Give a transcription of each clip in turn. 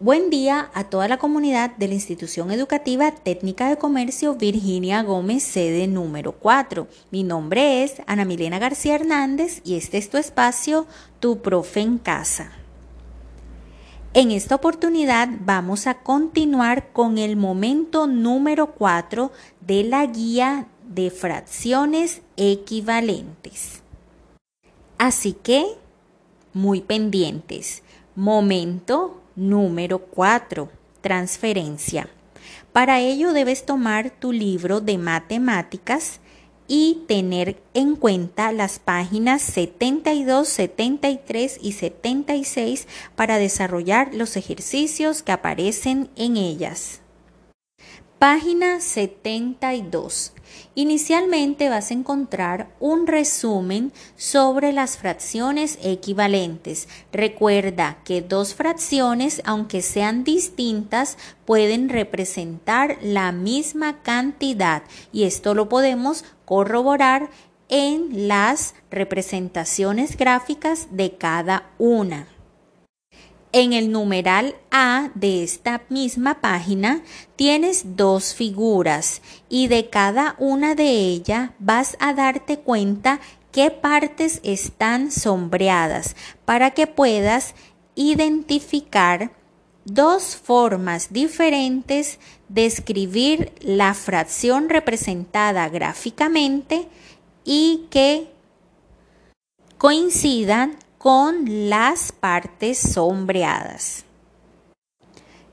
Buen día a toda la comunidad de la institución educativa técnica de comercio Virginia Gómez, sede número 4. Mi nombre es Ana Milena García Hernández y este es tu espacio, tu profe en casa. En esta oportunidad vamos a continuar con el momento número 4 de la guía de fracciones equivalentes. Así que, muy pendientes. Momento número 4. Transferencia. Para ello debes tomar tu libro de matemáticas y tener en cuenta las páginas 72, 73 y 76 para desarrollar los ejercicios que aparecen en ellas. Página 72. Inicialmente vas a encontrar un resumen sobre las fracciones equivalentes. Recuerda que dos fracciones, aunque sean distintas, pueden representar la misma cantidad y esto lo podemos corroborar en las representaciones gráficas de cada una. En el numeral A de esta misma página tienes dos figuras y de cada una de ellas vas a darte cuenta qué partes están sombreadas para que puedas identificar dos formas diferentes de escribir la fracción representada gráficamente y que coincidan con las partes sombreadas.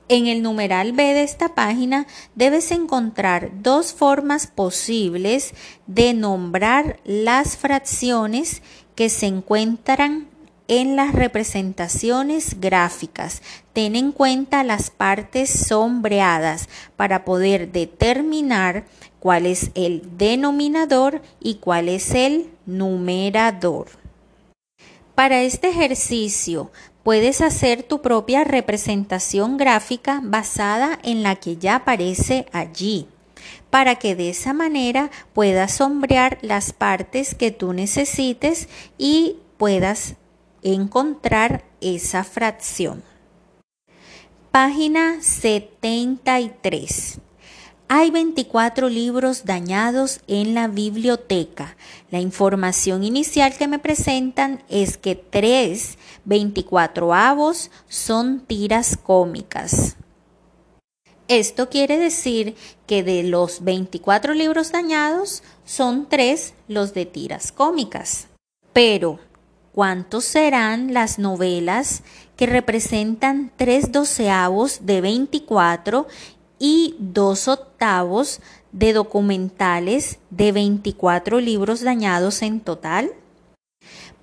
En el numeral B de esta página debes encontrar dos formas posibles de nombrar las fracciones que se encuentran en las representaciones gráficas. Ten en cuenta las partes sombreadas para poder determinar cuál es el denominador y cuál es el numerador. Para este ejercicio puedes hacer tu propia representación gráfica basada en la que ya aparece allí, para que de esa manera puedas sombrear las partes que tú necesites y puedas encontrar esa fracción. Página 73. Hay 24 libros dañados en la biblioteca. La información inicial que me presentan es que 3 24 avos son tiras cómicas. Esto quiere decir que de los 24 libros dañados son 3 los de tiras cómicas. Pero, ¿cuántos serán las novelas que representan 3 doceavos de 24 y dos octavos de documentales de 24 libros dañados en total?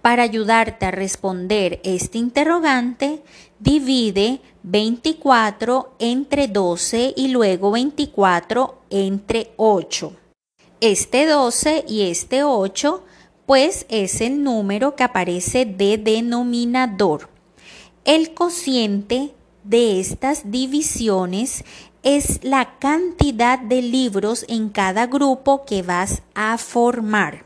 Para ayudarte a responder este interrogante, divide 24 entre 12 y luego 24 entre 8. Este 12 y este 8 pues es el número que aparece de denominador. El cociente de estas divisiones es la cantidad de libros en cada grupo que vas a formar.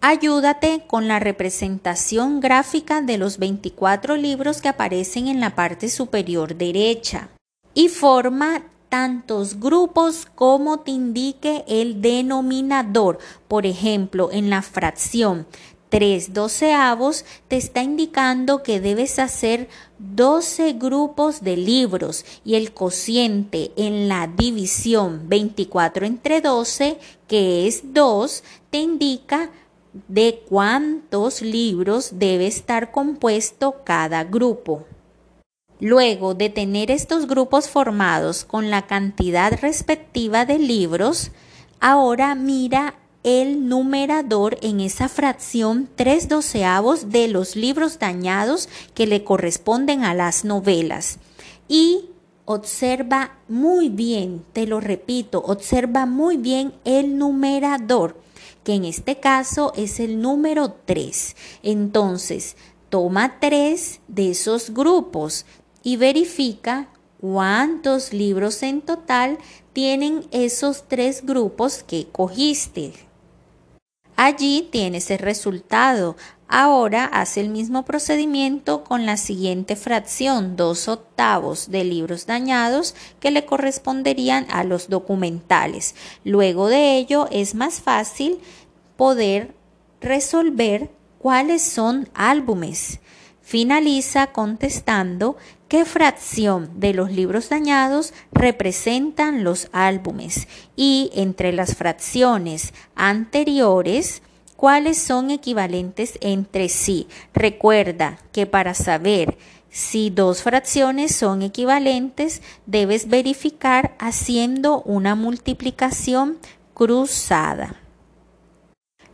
Ayúdate con la representación gráfica de los 24 libros que aparecen en la parte superior derecha y forma tantos grupos como te indique el denominador. Por ejemplo, en la fracción 3 doceavos te está indicando que debes hacer 12 grupos de libros y el cociente en la división 24 entre 12, que es 2, te indica de cuántos libros debe estar compuesto cada grupo. Luego de tener estos grupos formados con la cantidad respectiva de libros, ahora mira el numerador en esa fracción tres doceavos de los libros dañados que le corresponden a las novelas. Y observa muy bien, te lo repito, observa muy bien el numerador, que en este caso es el número 3. Entonces, toma tres de esos grupos y verifica cuántos libros en total tienen esos tres grupos que cogiste. Allí tienes el resultado. Ahora haz el mismo procedimiento con la siguiente fracción, dos octavos de libros dañados que le corresponderían a los documentales. Luego de ello es más fácil poder resolver cuáles son álbumes. Finaliza contestando qué fracción de los libros dañados representan los álbumes y entre las fracciones anteriores cuáles son equivalentes entre sí. Recuerda que para saber si dos fracciones son equivalentes, debes verificar haciendo una multiplicación cruzada.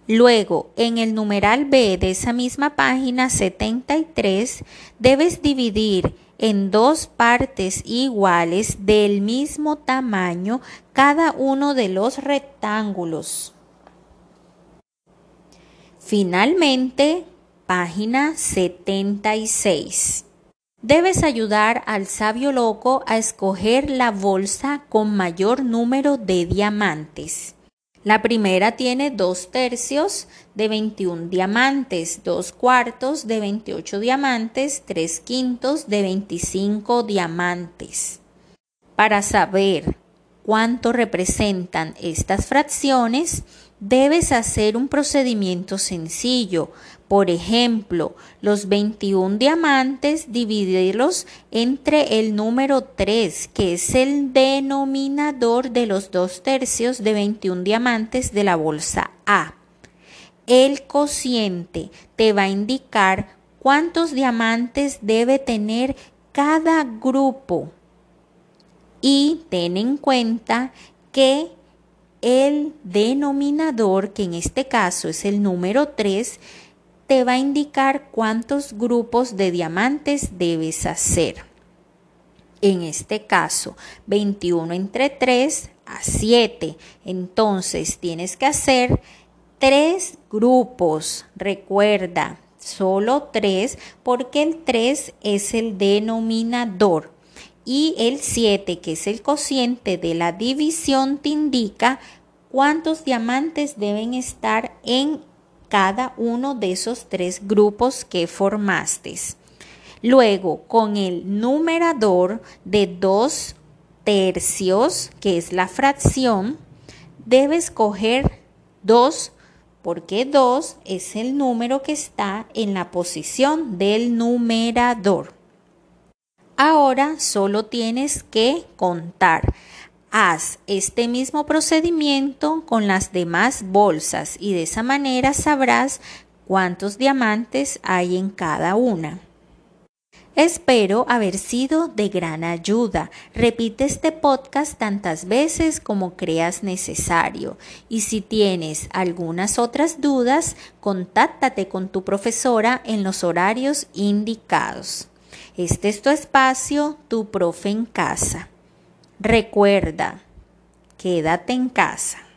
Luego, en el numeral B de esa misma página 73, debes dividir en dos partes iguales del mismo tamaño cada uno de los rectángulos. Finalmente, página 76. Debes ayudar al sabio loco a escoger la bolsa con mayor número de diamantes. La primera tiene dos tercios de 21 diamantes, dos cuartos de 28 diamantes, tres quintos de 25 diamantes. Para saber cuánto representan estas fracciones, debes hacer un procedimiento sencillo. Por ejemplo, los 21 diamantes dividirlos entre el número 3, que es el denominador de los dos tercios de 21 diamantes de la bolsa A. El cociente te va a indicar cuántos diamantes debe tener cada grupo. Y ten en cuenta que el denominador, que en este caso es el número 3, te va a indicar cuántos grupos de diamantes debes hacer. En este caso, 21 entre 3 a 7. Entonces tienes que hacer tres grupos. Recuerda, solo tres porque el 3 es el denominador y el 7, que es el cociente de la división, te indica cuántos diamantes deben estar en cada uno de esos tres grupos que formaste. Luego, con el numerador de dos tercios, que es la fracción, debes coger 2 porque 2 es el número que está en la posición del numerador. Ahora solo tienes que contar. Haz este mismo procedimiento con las demás bolsas y de esa manera sabrás cuántos diamantes hay en cada una. Espero haber sido de gran ayuda. Repite este podcast tantas veces como creas necesario. Y si tienes algunas otras dudas, contáctate con tu profesora en los horarios indicados. Este es tu espacio, tu profe en casa. Recuerda, quédate en casa.